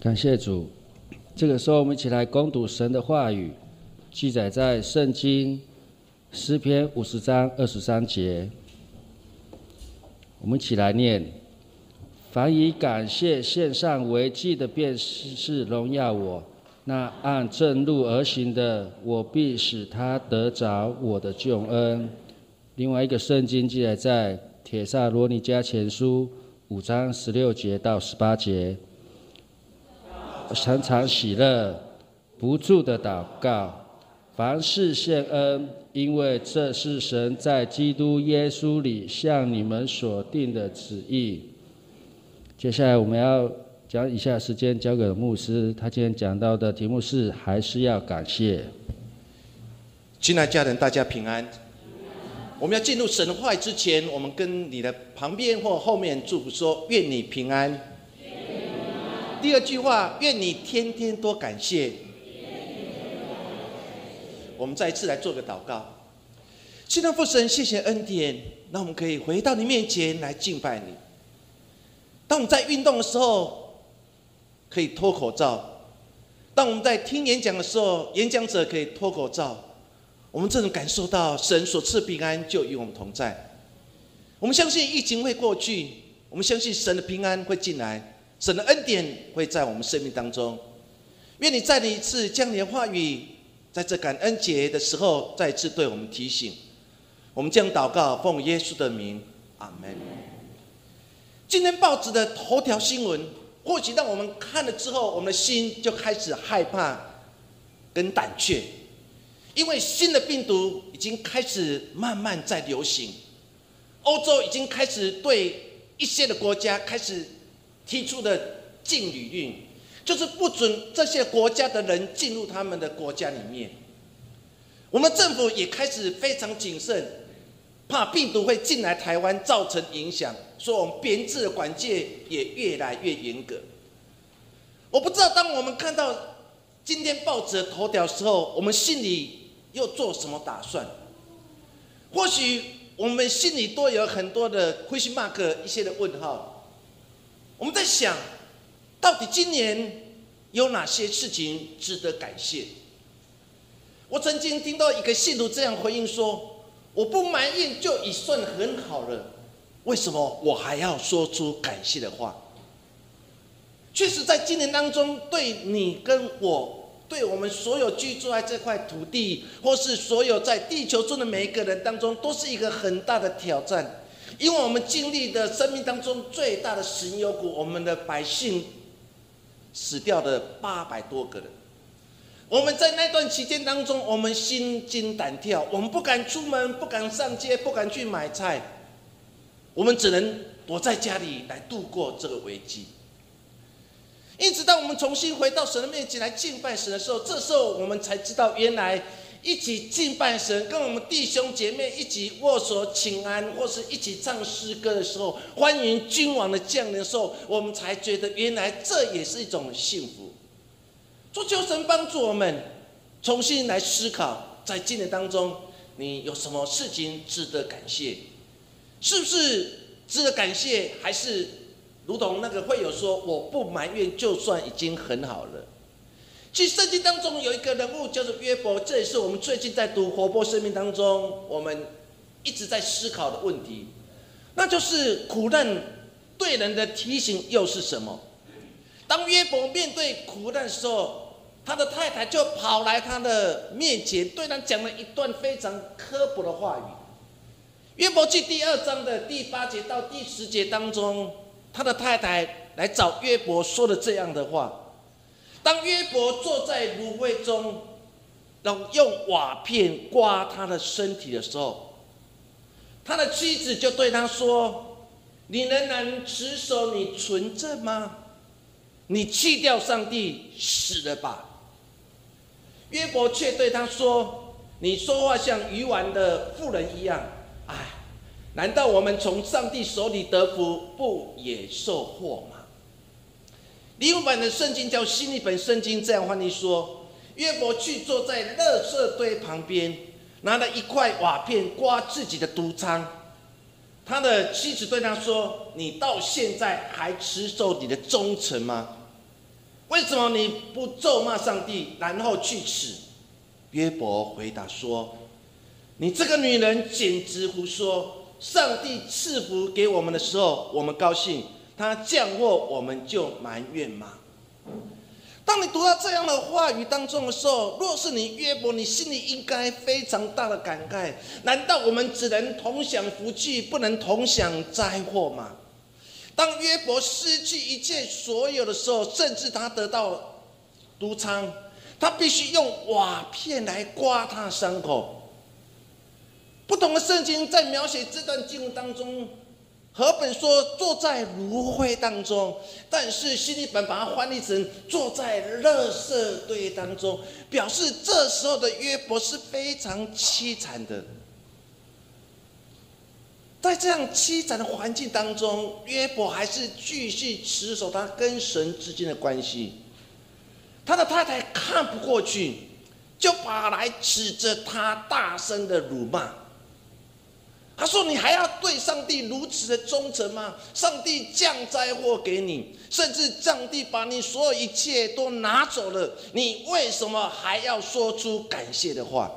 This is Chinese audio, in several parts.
感谢主。这个时候，我们一起来攻读神的话语，记载在圣经诗篇五十章二十三节。我们一起来念：凡以感谢献上为祭的，便是荣耀我；那按正路而行的，我必使他得着我的救恩。另外一个圣经记载在铁萨罗尼迦前书五章十六节到十八节。常常喜乐，不住的祷告，凡事谢恩，因为这是神在基督耶稣里向你们所定的旨意。接下来我们要将以下时间交给牧师，他今天讲到的题目是还是要感谢。亲爱家人，大家平安。我们要进入神话之前，我们跟你的旁边或后面祝福说：愿你平安。第二句话，愿你天天多感谢。我们再一次来做个祷告。亲爱父神，谢谢恩典，那我们可以回到你面前来敬拜你。当我们在运动的时候，可以脱口罩；当我们在听演讲的时候，演讲者可以脱口罩。我们这种感受到神所赐平安就与我们同在。我们相信疫情会过去，我们相信神的平安会进来。神的恩典会在我们生命当中，愿你再一次将你的话语，在这感恩节的时候再次对我们提醒。我们将祷告奉耶稣的名，阿门。今天报纸的头条新闻，或许让我们看了之后，我们的心就开始害怕跟胆怯，因为新的病毒已经开始慢慢在流行，欧洲已经开始对一些的国家开始。提出的禁旅令，就是不准这些国家的人进入他们的国家里面。我们政府也开始非常谨慎，怕病毒会进来台湾造成影响，所以我们编制的管界也越来越严格。我不知道，当我们看到今天报纸的头条时候，我们心里又做什么打算？或许我们心里都有很多的 question mark，一些的问号。我们在想，到底今年有哪些事情值得感谢？我曾经听到一个信徒这样回应说：“我不埋怨就已算很好了，为什么我还要说出感谢的话？”确实，在今年当中，对你跟我，对我们所有居住在这块土地，或是所有在地球中的每一个人当中，都是一个很大的挑战。因为我们经历的生命当中最大的神有谷，我们的百姓死掉的八百多个人。我们在那段期间当中，我们心惊胆跳，我们不敢出门，不敢上街，不敢去买菜，我们只能躲在家里来度过这个危机。一直到我们重新回到神的面前来敬拜神的时候，这时候我们才知道，原来。一起敬拜神，跟我们弟兄姐妹一起握手请安，或是一起唱诗歌的时候，欢迎君王的降临的时候，我们才觉得原来这也是一种幸福。主求神帮助我们重新来思考，在今年当中，你有什么事情值得感谢？是不是值得感谢？还是如同那个会有说，我不埋怨，就算已经很好了。其实圣经当中有一个人物叫做约伯，这也是我们最近在读《活泼生命》当中，我们一直在思考的问题，那就是苦难对人的提醒又是什么？当约伯面对苦难的时候，他的太太就跑来他的面前，对他讲了一段非常刻薄的话语。约伯记第二章的第八节到第十节当中，他的太太来找约伯说了这样的话。当约伯坐在芦苇中，然后用瓦片刮他的身体的时候，他的妻子就对他说：“你仍然持守你纯正吗？你弃掉上帝，死了吧？”约伯却对他说：“你说话像愚顽的妇人一样。哎，难道我们从上帝手里得福，不也受祸吗？”另一版的圣经叫新一本圣经，这样翻译说：约伯去坐在垃圾堆旁边，拿了一块瓦片刮自己的毒疮。他的妻子对他说：“你到现在还持守你的忠诚吗？”为什么你不咒骂上帝，然后去死？”约伯回答说：“你这个女人简直胡说！上帝赐福给我们的时候，我们高兴；他降祸，我们就埋怨吗？”当你读到这样的话语当中的时候，若是你约伯，你心里应该非常大的感慨：难道我们只能同享福气，不能同享灾祸吗？当约伯失去一切所有的时候，甚至他得到毒疮，他必须用瓦片来刮他伤口。不同的圣经在描写这段经文当中。和本说坐在芦荟当中，但是新译本把它翻译成坐在垃圾堆当中，表示这时候的约伯是非常凄惨的。在这样凄惨的环境当中，约伯还是继续持守他跟神之间的关系。他的太太看不过去，就跑来指着他，大声的辱骂。说：“你还要对上帝如此的忠诚吗？上帝降灾祸给你，甚至上帝把你所有一切都拿走了，你为什么还要说出感谢的话？”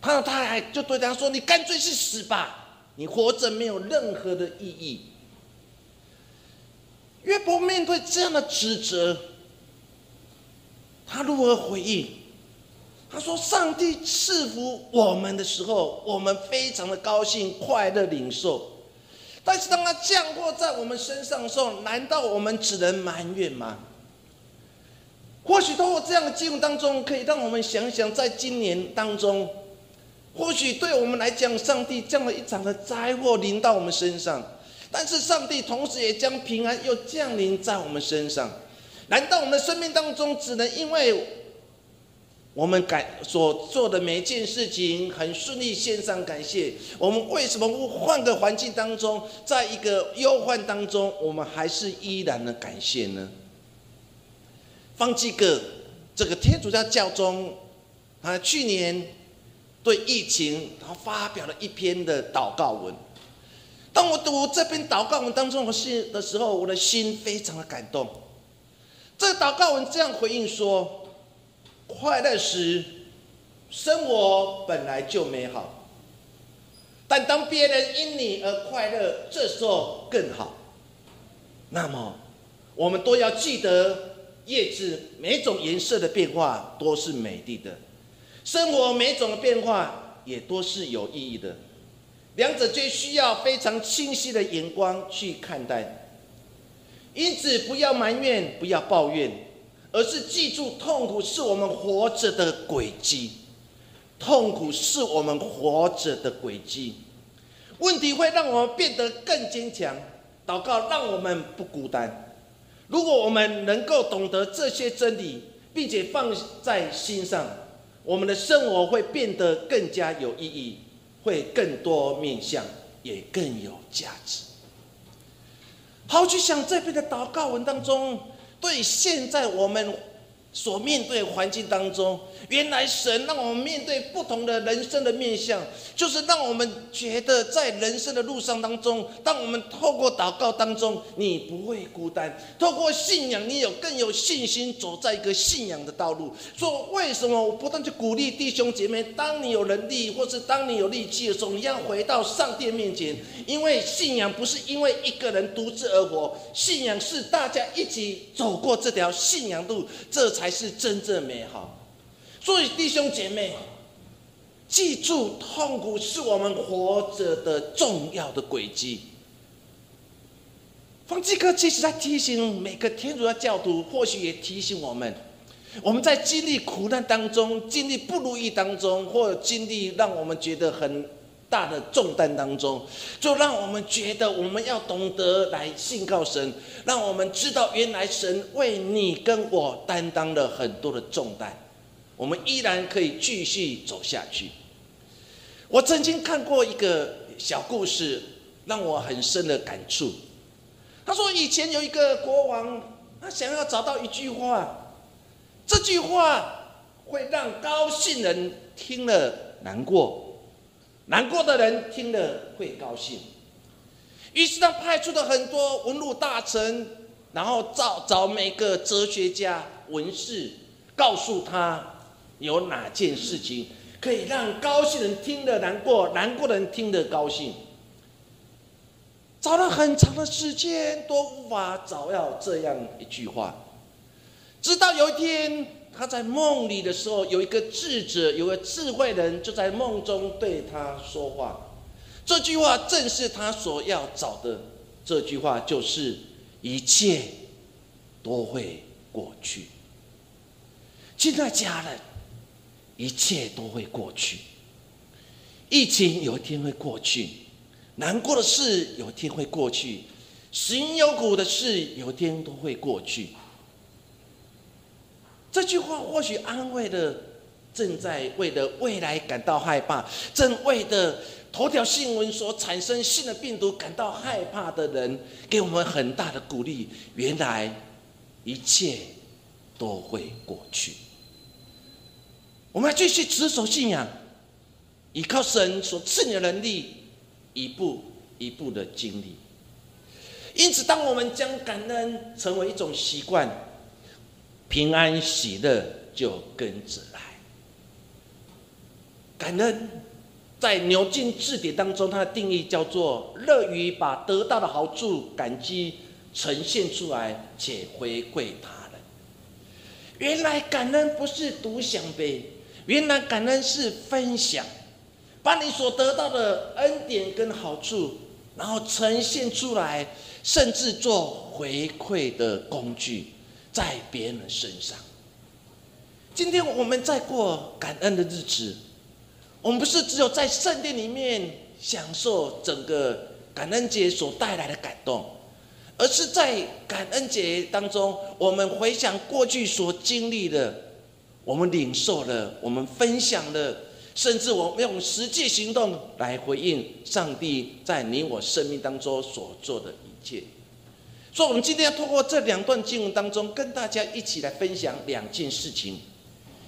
他的太太就对他说：“你干脆去死吧，你活着没有任何的意义。”约伯面对这样的指责，他如何回应？他说：“上帝赐福我们的时候，我们非常的高兴、快乐、领受。但是当他降祸在我们身上的时候，难道我们只能埋怨吗？或许通过这样的经文当中，可以让我们想想，在今年当中，或许对我们来讲，上帝降了一场的灾祸临到我们身上，但是上帝同时也将平安又降临在我们身上。难道我们的生命当中，只能因为？”我们感所做的每一件事情很顺利，献上感谢。我们为什么不换个环境当中，在一个忧患当中，我们还是依然的感谢呢？方济各这个天主教教宗，他去年对疫情，他发表了一篇的祷告文。当我读这篇祷告文当中的信的时候，我的心非常的感动。这个祷告文这样回应说。快乐时，生活本来就美好；但当别人因你而快乐，这时候更好。那么，我们都要记得，叶子每种颜色的变化都是美丽的，生活每种的变化也都是有意义的。两者皆需要非常清晰的眼光去看待。因此，不要埋怨，不要抱怨。而是记住，痛苦是我们活着的轨迹，痛苦是我们活着的轨迹。问题会让我们变得更坚强，祷告让我们不孤单。如果我们能够懂得这些真理，并且放在心上，我们的生活会变得更加有意义，会更多面向，也更有价值。好，去想这边的祷告文当中。所以现在我们所面对环境当中。原来神让我们面对不同的人生的面相，就是让我们觉得在人生的路上当中，当我们透过祷告当中，你不会孤单；透过信仰，你有更有信心走在一个信仰的道路。说为什么我不断去鼓励弟兄姐妹？当你有能力，或是当你有力气的时候，你要回到上帝面前，因为信仰不是因为一个人独自而活，信仰是大家一起走过这条信仰路，这才是真正美好。所以，弟兄姐妹，记住，痛苦是我们活着的重要的轨迹。方济哥其实在提醒每个天主教教徒，或许也提醒我们：我们在经历苦难当中、经历不如意当中，或经历让我们觉得很大的重担当中，就让我们觉得我们要懂得来信告神，让我们知道原来神为你跟我担当了很多的重担。我们依然可以继续走下去。我曾经看过一个小故事，让我很深的感触。他说，以前有一个国王，他想要找到一句话，这句话会让高兴人听了难过，难过的人听了会高兴。于是他派出了很多文武大臣然后找找每个哲学家、文士，告诉他有哪件事情可以让高兴人听得难过，难过的人听得高兴。找了很长的时间都无法找到这样一句话，直到有一天他在梦里的时候，有一个智者、有个智慧人就在梦中对他说话。这句话正是他所要找的。这句话就是一切都会过去。亲爱家人，一切都会过去。疫情有一天会过去，难过的事有一天会过去，心有苦的事有一天都会过去。这句话或许安慰了正在为了未来感到害怕，正为的。头条新闻所产生新的病毒感到害怕的人，给我们很大的鼓励。原来一切都会过去，我们要继续持守信仰，依靠神所赐你的能力，一步一步的经历。因此，当我们将感恩成为一种习惯，平安喜乐就跟着来。感恩。在牛津字典当中，它的定义叫做乐于把得到的好处、感激呈现出来，且回馈他人。原来感恩不是独享呗，原来感恩是分享，把你所得到的恩典跟好处，然后呈现出来，甚至做回馈的工具，在别人身上。今天我们在过感恩的日子。我们不是只有在圣殿里面享受整个感恩节所带来的感动，而是在感恩节当中，我们回想过去所经历的，我们领受了，我们分享了，甚至我们用实际行动来回应上帝在你我生命当中所做的一切。所以，我们今天要通过这两段经文当中，跟大家一起来分享两件事情。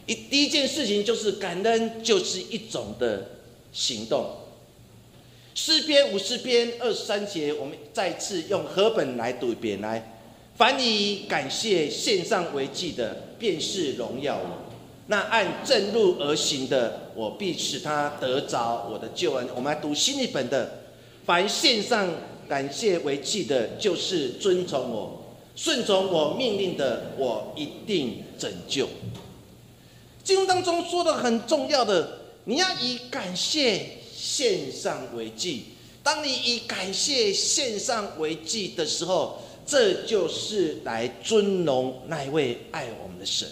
一第一件事情就是感恩，就是一种的行动。诗篇五十篇二十三节，我们再次用和本来读一遍来。凡以感谢献上为祭的，便是荣耀；那按正路而行的，我必使他得着我的救恩。我们来读新译本的：凡献上感谢为祭的，就是遵从我、顺从我命令的，我一定拯救。经文当中说的很重要的，你要以感谢献上为祭。当你以感谢献上为祭的时候，这就是来尊荣那一位爱我们的神。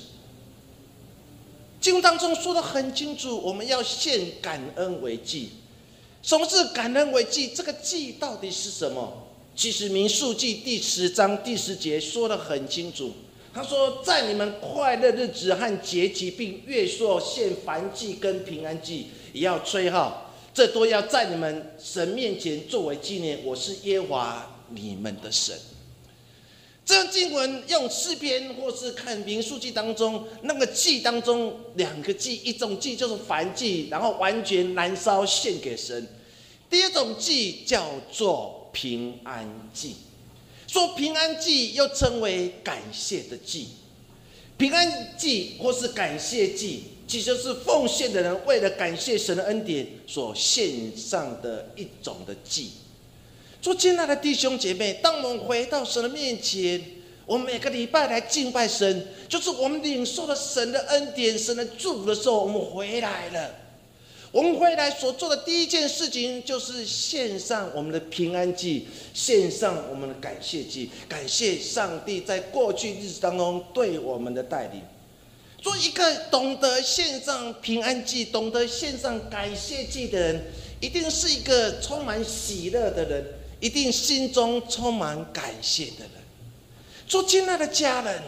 经文当中说的很清楚，我们要献感恩为祭。什么是感恩为祭？这个祭到底是什么？其实民数记第十章第十节说的很清楚。他说：“在你们快乐日子和节期，并月朔献燔祭跟平安祭，也要吹号，这都要在你们神面前作为纪念。我是耶华你们的神。”这经文用诗篇或是看民数记当中那个祭当中两个祭，一种祭就是燔祭，然后完全燃烧献给神；第二种祭叫做平安祭。说平安祭又称为感谢的祭，平安祭或是感谢祭，其实是奉献的人为了感谢神的恩典所献上的一种的祭。说亲爱的弟兄姐妹，当我们回到神的面前，我们每个礼拜来敬拜神，就是我们领受了神的恩典、神的祝福的时候，我们回来了。我们回来所做的第一件事情，就是献上我们的平安祭，献上我们的感谢祭，感谢上帝在过去日子当中对我们的带领。做一个懂得献上平安祭、懂得献上感谢祭的人，一定是一个充满喜乐的人，一定心中充满感谢的人。做亲爱的家人。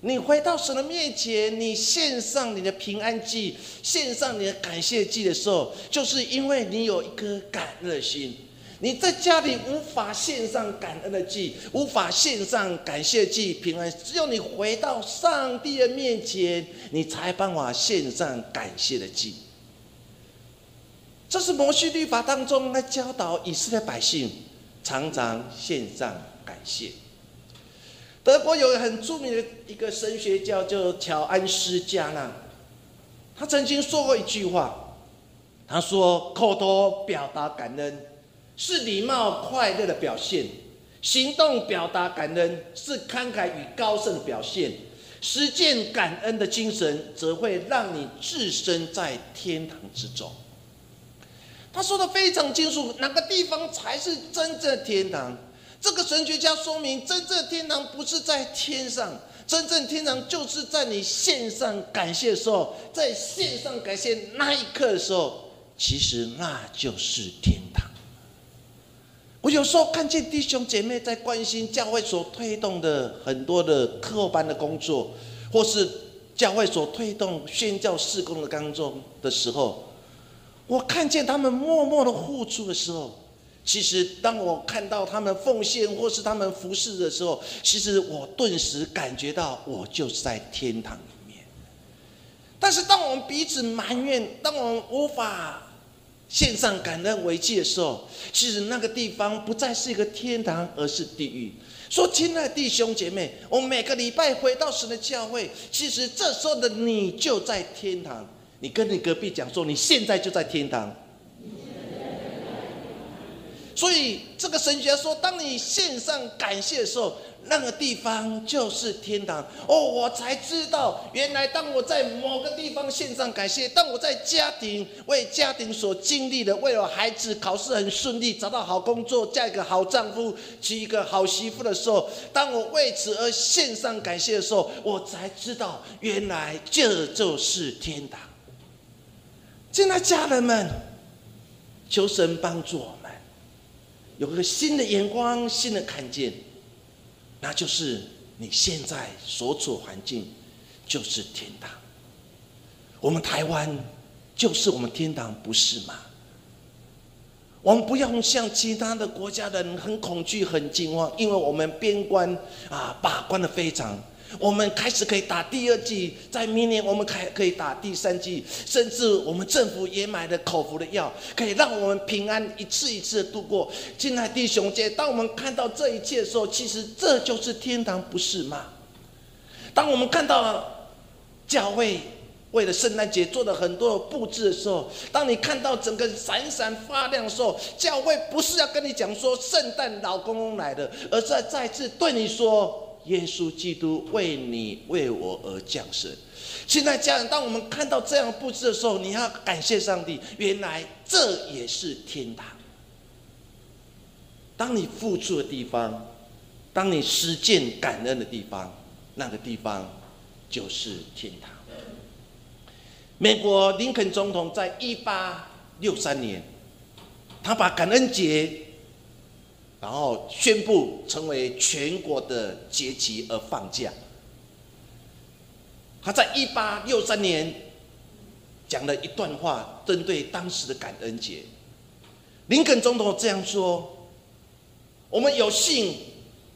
你回到神的面前，你献上你的平安祭，献上你的感谢祭的时候，就是因为你有一颗感恩的心。你在家里无法献上感恩的祭，无法献上感谢祭、平安，只有你回到上帝的面前，你才办法献上感谢的祭。这是摩西律法当中来教导以色列百姓，常常献上感谢。德国有很著名的一个神学家叫乔安斯加纳，他曾经说过一句话，他说：“口头表达感恩是礼貌快乐的表现，行动表达感恩是慷慨与高盛的表现，实践感恩的精神则会让你置身在天堂之中。”他说的非常清楚，哪个地方才是真正天堂？这个神学家说明，真正天堂不是在天上，真正天堂就是在你献上感谢的时候，在献上感谢那一刻的时候，其实那就是天堂。我有时候看见弟兄姐妹在关心教会所推动的很多的课班的工作，或是教会所推动宣教事工的当中的时候，我看见他们默默的付出的时候。其实，当我看到他们奉献或是他们服侍的时候，其实我顿时感觉到我就是在天堂里面。但是，当我们彼此埋怨，当我们无法献上感恩为祭的时候，其实那个地方不再是一个天堂，而是地狱。说，亲爱的弟兄姐妹，我每个礼拜回到神的教会，其实这时候的你就在天堂。你跟你隔壁讲说，你现在就在天堂。所以，这个神学家说，当你献上感谢的时候，那个地方就是天堂。哦，我才知道，原来当我在某个地方献上感谢，当我在家庭为家庭所经历的，为了孩子考试很顺利，找到好工作，嫁一个好丈夫，娶一个好媳妇的时候，当我为此而献上感谢的时候，我才知道，原来这就是天堂。现在，家人们，求神帮助我们。有个新的眼光，新的看见，那就是你现在所处环境就是天堂。我们台湾就是我们天堂，不是吗？我们不要像其他的国家的人很恐惧、很惊慌，因为我们边关啊把关的非常。我们开始可以打第二剂，在明年我们开可以打第三剂，甚至我们政府也买了口服的药，可以让我们平安一次一次的度过。亲爱弟兄姐，当我们看到这一切的时候，其实这就是天堂，不是吗？当我们看到教会为了圣诞节做了很多的布置的时候，当你看到整个闪闪发亮的时候，教会不是要跟你讲说圣诞老公公来的，而是再次对你说。耶稣基督为你为我而降生。现在家人，当我们看到这样布置的时候，你要感谢上帝，原来这也是天堂。当你付出的地方，当你实践感恩的地方，那个地方就是天堂。美国林肯总统在一八六三年，他把感恩节。然后宣布成为全国的节期而放假。他在一八六三年讲了一段话，针对当时的感恩节。林肯总统这样说：“我们有幸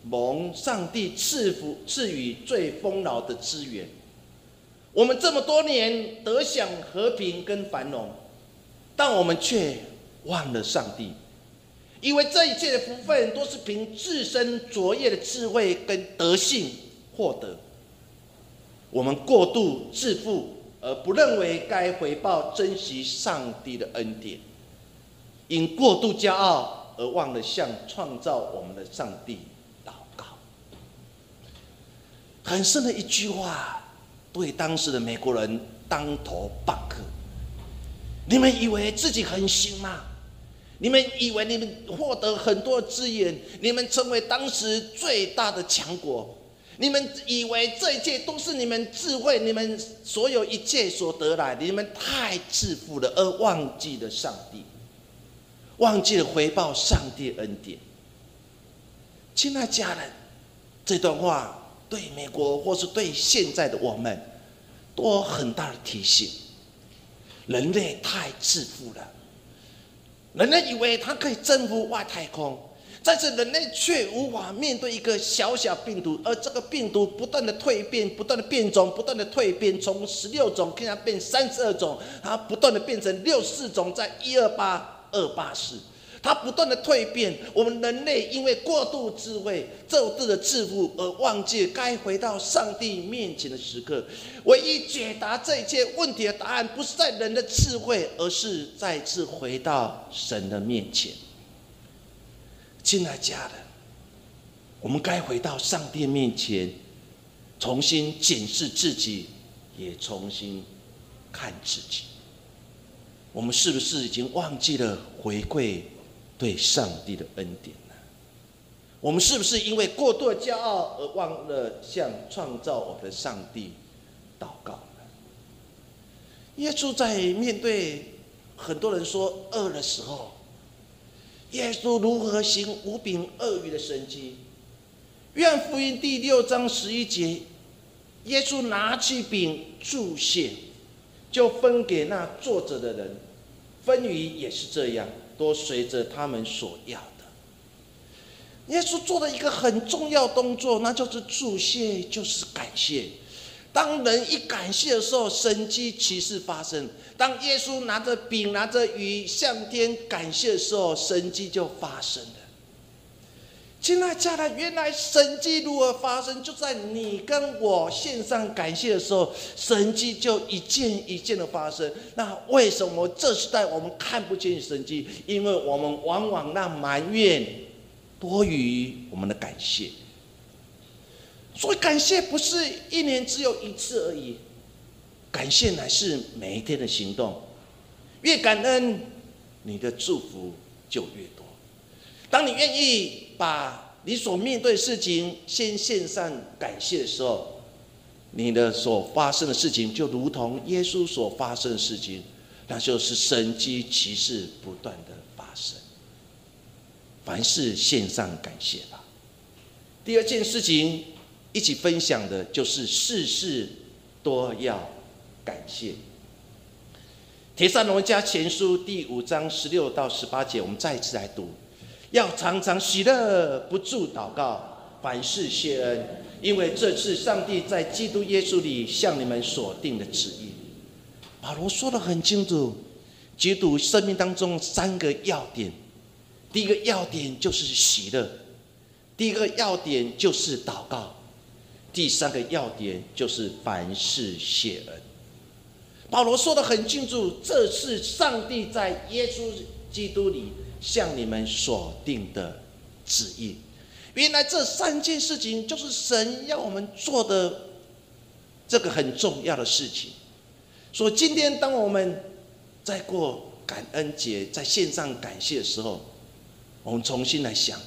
蒙上帝赐福赐予最丰饶的资源，我们这么多年得享和平跟繁荣，但我们却忘了上帝。”因为这一切的福分都是凭自身卓越的智慧跟德性获得，我们过度自负而不认为该回报珍惜上帝的恩典，因过度骄傲而忘了向创造我们的上帝祷告。很深的一句话，对当时的美国人当头棒喝。你们以为自己很行吗？你们以为你们获得很多资源，你们成为当时最大的强国，你们以为这一切都是你们智慧、你们所有一切所得来，你们太自负了，而忘记了上帝，忘记了回报上帝恩典。亲爱家人，这段话对美国或是对现在的我们，都有很大的提醒：人类太自负了。人类以为它可以征服外太空，但是人类却无法面对一个小小病毒，而这个病毒不断的蜕变，不断的变种，不断的蜕变，从十六种现在变三十二种，它不断的变成六四种，在一二八二八四。它不断的蜕变。我们人类因为过度智慧、过度的自负，而忘记该回到上帝面前的时刻。唯一解答这一切问题的答案，不是在人的智慧，而是再次回到神的面前。亲爱家人，我们该回到上帝面前，重新检视自己，也重新看自己。我们是不是已经忘记了回归对上帝的恩典呢？我们是不是因为过度的骄傲而忘了向创造我们的上帝祷告呢？耶稣在面对很多人说饿的时候，耶稣如何行五饼二鱼的神迹？愿福音第六章十一节，耶稣拿起饼祝谢。就分给那坐着的人，分鱼也是这样，都随着他们所要的。耶稣做了一个很重要动作，那就是祝谢，就是感谢。当人一感谢的时候，神迹奇事发生。当耶稣拿着饼、拿着鱼向天感谢的时候，神迹就发生了。亲爱家人，原来神迹如何发生？就在你跟我献上感谢的时候，神迹就一件一件的发生。那为什么这时代我们看不见神迹？因为我们往往让埋怨多于我们的感谢。所以感谢不是一年只有一次而已，感谢乃是每一天的行动。越感恩，你的祝福就越多。当你愿意把你所面对事情先献上感谢的时候，你的所发生的事情就如同耶稣所发生的事情，那就是神机骑士不断的发生。凡事献上感谢吧。第二件事情一起分享的就是事事都要感谢。铁扇罗家前书第五章十六到十八节，我们再一次来读。要常常喜乐，不住祷告，凡事谢恩，因为这次上帝在基督耶稣里向你们所定的旨意。保罗说的很清楚，基督生命当中三个要点：第一个要点就是喜乐，第一个要点就是祷告，第三个要点就是凡事谢恩。保罗说的很清楚，这是上帝在耶稣基督里。向你们所定的旨意，原来这三件事情就是神要我们做的这个很重要的事情。所以今天当我们在过感恩节，在线上感谢的时候，我们重新来想，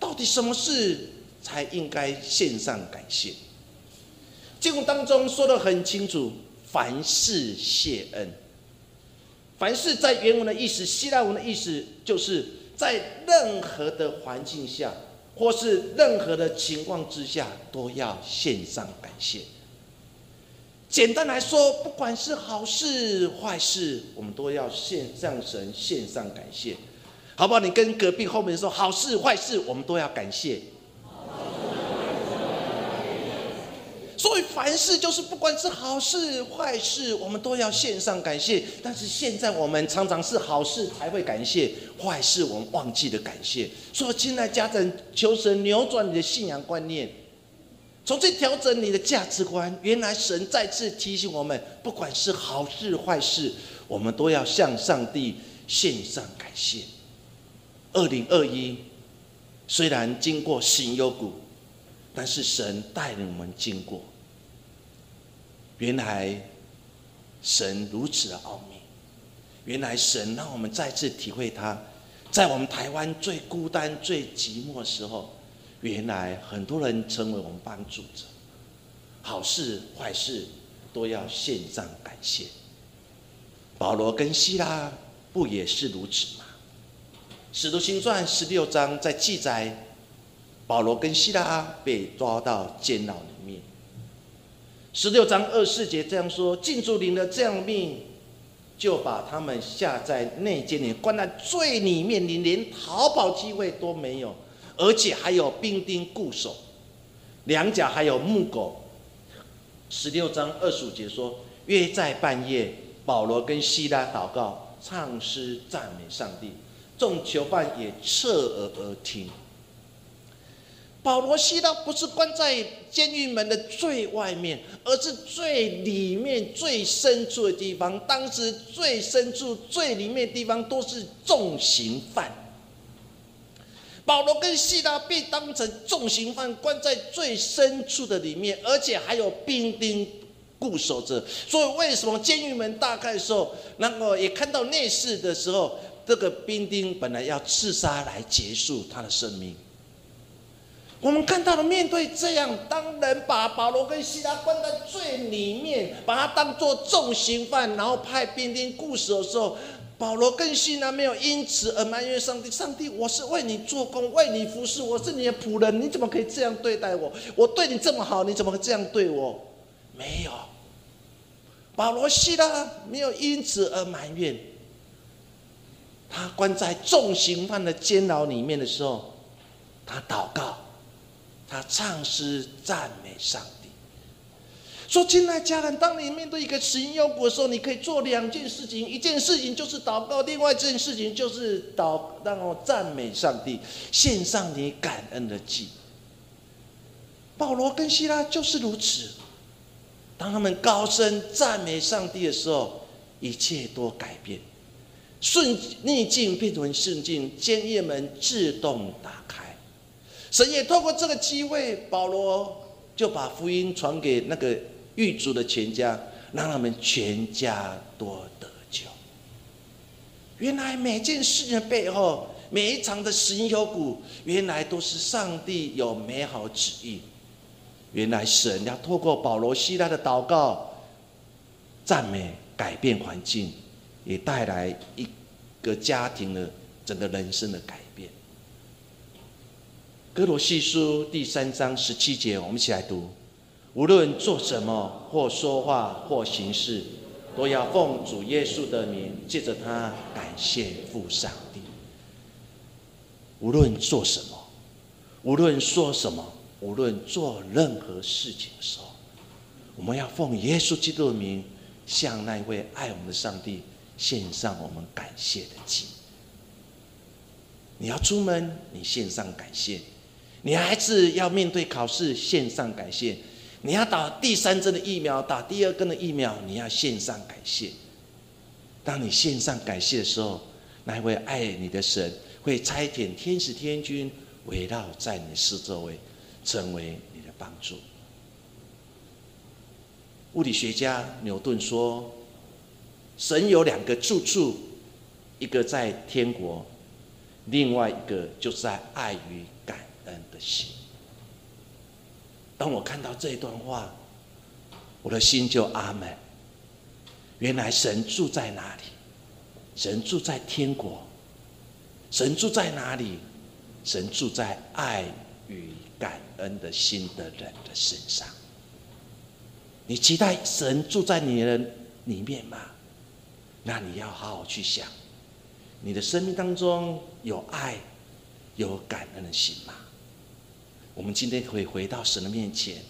到底什么事才应该线上感谢？经文当中说的很清楚，凡事谢恩。凡是在原文的意思，希腊文的意思，就是在任何的环境下，或是任何的情况之下，都要献上感谢。简单来说，不管是好事坏事，我们都要献上神，献上感谢，好不好？你跟隔壁后面说，好事坏事，我们都要感谢。所以凡事就是不管是好事坏事，我们都要献上感谢。但是现在我们常常是好事才会感谢，坏事我们忘记了感谢。所以亲爱家长，求神扭转你的信仰观念，重新调整你的价值观。原来神再次提醒我们，不管是好事坏事，我们都要向上帝献上感谢。二零二一虽然经过新幽谷，但是神带领我们经过。原来神如此的奥秘，原来神让我们再次体会他，在我们台湾最孤单、最寂寞的时候，原来很多人成为我们帮助者，好事坏事都要献上感谢。保罗跟希拉不也是如此吗？使徒行传十六章在记载，保罗跟希拉被抓到监牢里面。十六章二四节这样说：禁足领了这样命，就把他们下在内监里，关在最里面，你连逃跑机会都没有，而且还有兵丁固守，两脚还有木狗。十六章二十五节说：约在半夜，保罗跟希拉祷告，唱诗赞美上帝。众囚犯也侧耳而听。保罗、西拉不是关在监狱门的最外面，而是最里面、最深处的地方。当时最深处、最里面的地方都是重刑犯。保罗跟西拉被当成重刑犯，关在最深处的里面，而且还有兵丁固守着。所以，为什么监狱门大开的时候，那个也看到内侍的时候，这个兵丁本来要刺杀来结束他的生命。我们看到了，面对这样，当人把保罗跟希拉关在最里面，把他当做重刑犯，然后派兵丁固守的时候，保罗跟希拉没有因此而埋怨上帝。上帝，我是为你做工，为你服侍，我是你的仆人，你怎么可以这样对待我？我对你这么好，你怎么会这样对我？没有，保罗、希拉没有因此而埋怨。他关在重刑犯的监牢里面的时候，他祷告。他唱诗赞美上帝，说：“亲爱家人，当你面对一个死因幽谷的时候，你可以做两件事情：一件事情就是祷告，另外一件事情就是祷，让我赞美上帝，献上你感恩的祭。”保罗跟希拉就是如此，当他们高声赞美上帝的时候，一切都改变，顺逆境变成顺境，监狱门自动打开。神也透过这个机会，保罗就把福音传给那个狱卒的全家，让他们全家多得救。原来每件事的背后，每一场的死因幽谷，原来都是上帝有美好旨意。原来神要透过保罗、希腊的祷告、赞美，改变环境，也带来一个家庭的整个人生的改变。哥罗西书第三章十七节，我们一起来读：无论做什么，或说话，或行事，都要奉主耶稣的名，借着他感谢父上帝。无论做什么，无论说什么，无论做任何事情的时候，我们要奉耶稣基督的名，向那位爱我们的上帝献上我们感谢的祭。你要出门，你献上感谢。你孩子要面对考试，线上感谢；你要打第三针的疫苗，打第二根的疫苗，你要线上感谢。当你线上感谢的时候，那位爱你的神会差遣天使天君围绕在你四周围，成为你的帮助。物理学家牛顿说：“神有两个住处，一个在天国，另外一个就在爱与感。”的心。当我看到这一段话，我的心就阿门。原来神住在哪里？神住在天国。神住在哪里？神住在爱与感恩的心的人的身上。你期待神住在你的里面吗？那你要好好去想，你的生命当中有爱、有感恩的心吗？我们今天可以回到神的面前。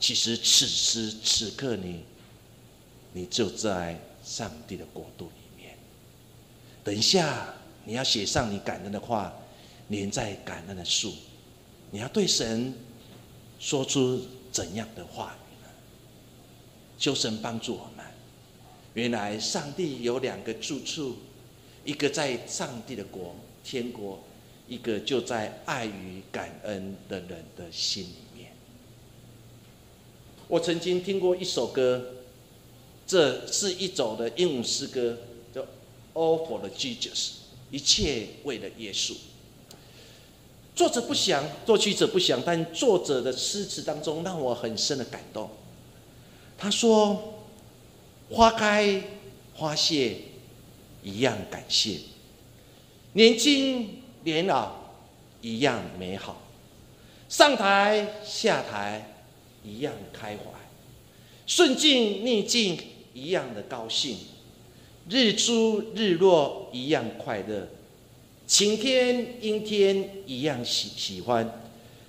其实此时此刻，你，你就在上帝的国度里面。等一下，你要写上你感恩的话，连在感恩的树。你要对神说出怎样的话语呢？求神帮助我们。原来上帝有两个住处，一个在上帝的国，天国。一个就在爱与感恩的人的心里面。我曾经听过一首歌，这是一首的英文诗歌，叫《All for the Jesus》，一切为了耶稣。作者不详，作曲者不详，但作者的诗词当中让我很深的感动。他说：“花开花谢一样感谢，年轻。”年老一样美好，上台下台一样开怀，顺境逆境一样的高兴，日出日落一样快乐，晴天阴天一样喜喜欢，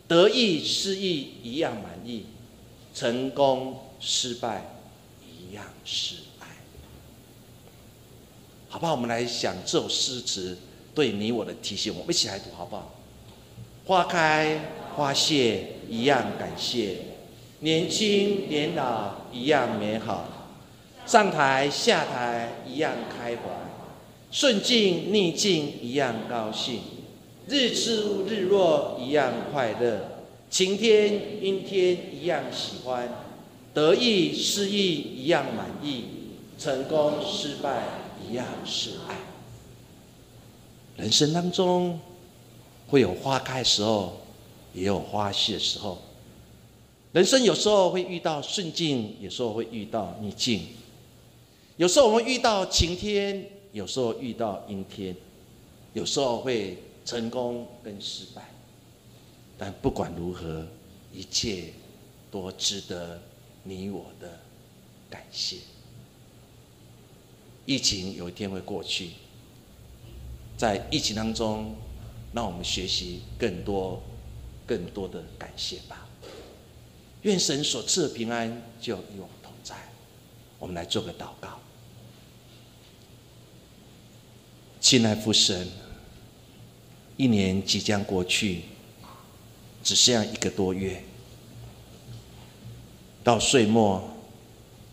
得意失意一样满意，成功失败一样是爱。好吧，我们来想这首诗词。对你我的提醒，我们一起来读好不好？花开花谢一样感谢，年轻年老一样美好，上台下台一样开怀，顺境逆境一样高兴，日出日落一样快乐，晴天阴天一样喜欢，得意失意一样满意，成功失败一样是爱。人生当中。会有花开时候，也有花谢的时候。人生有时候会遇到顺境，有时候会遇到逆境。有时候我们遇到晴天，有时候遇到阴天，有时候会成功跟失败。但不管如何，一切都值得你我的感谢。疫情有一天会过去，在疫情当中。让我们学习更多、更多的感谢吧。愿神所赐的平安就与我们同在。我们来做个祷告。亲爱父神，一年即将过去，只剩下一个多月，到岁末，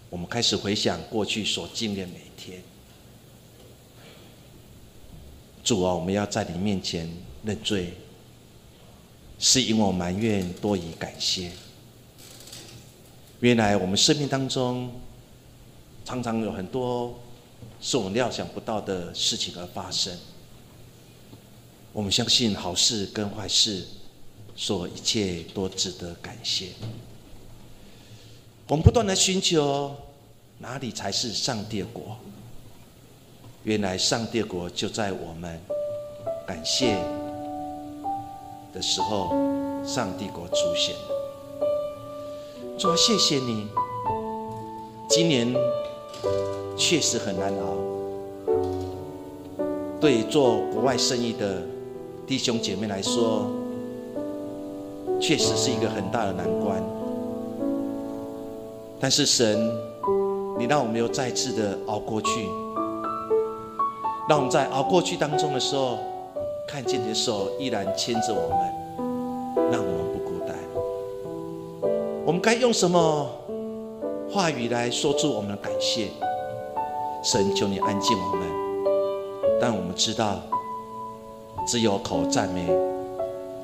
我们开始回想过去所经历的每一天。主啊，我们要在你面前。认罪，是因为我埋怨多于感谢。原来我们生命当中，常常有很多是我们料想不到的事情而发生。我们相信好事跟坏事，所一切都值得感谢。我们不断的寻求哪里才是上帝的国？原来上帝国就在我们感谢。的时候，上帝国出现了。主，谢谢你。今年确实很难熬，对做国外生意的弟兄姐妹来说，确实是一个很大的难关。但是神，你让我们又再次的熬过去，让我们在熬过去当中的时候。看见你的手依然牵着我们，让我们不孤单。我们该用什么话语来说出我们的感谢？神，求你安静我们。但我们知道，只有口赞美，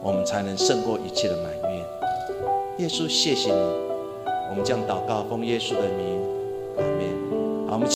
我们才能胜过一切的埋怨。耶稣，谢谢你。我们将祷告奉耶稣的名。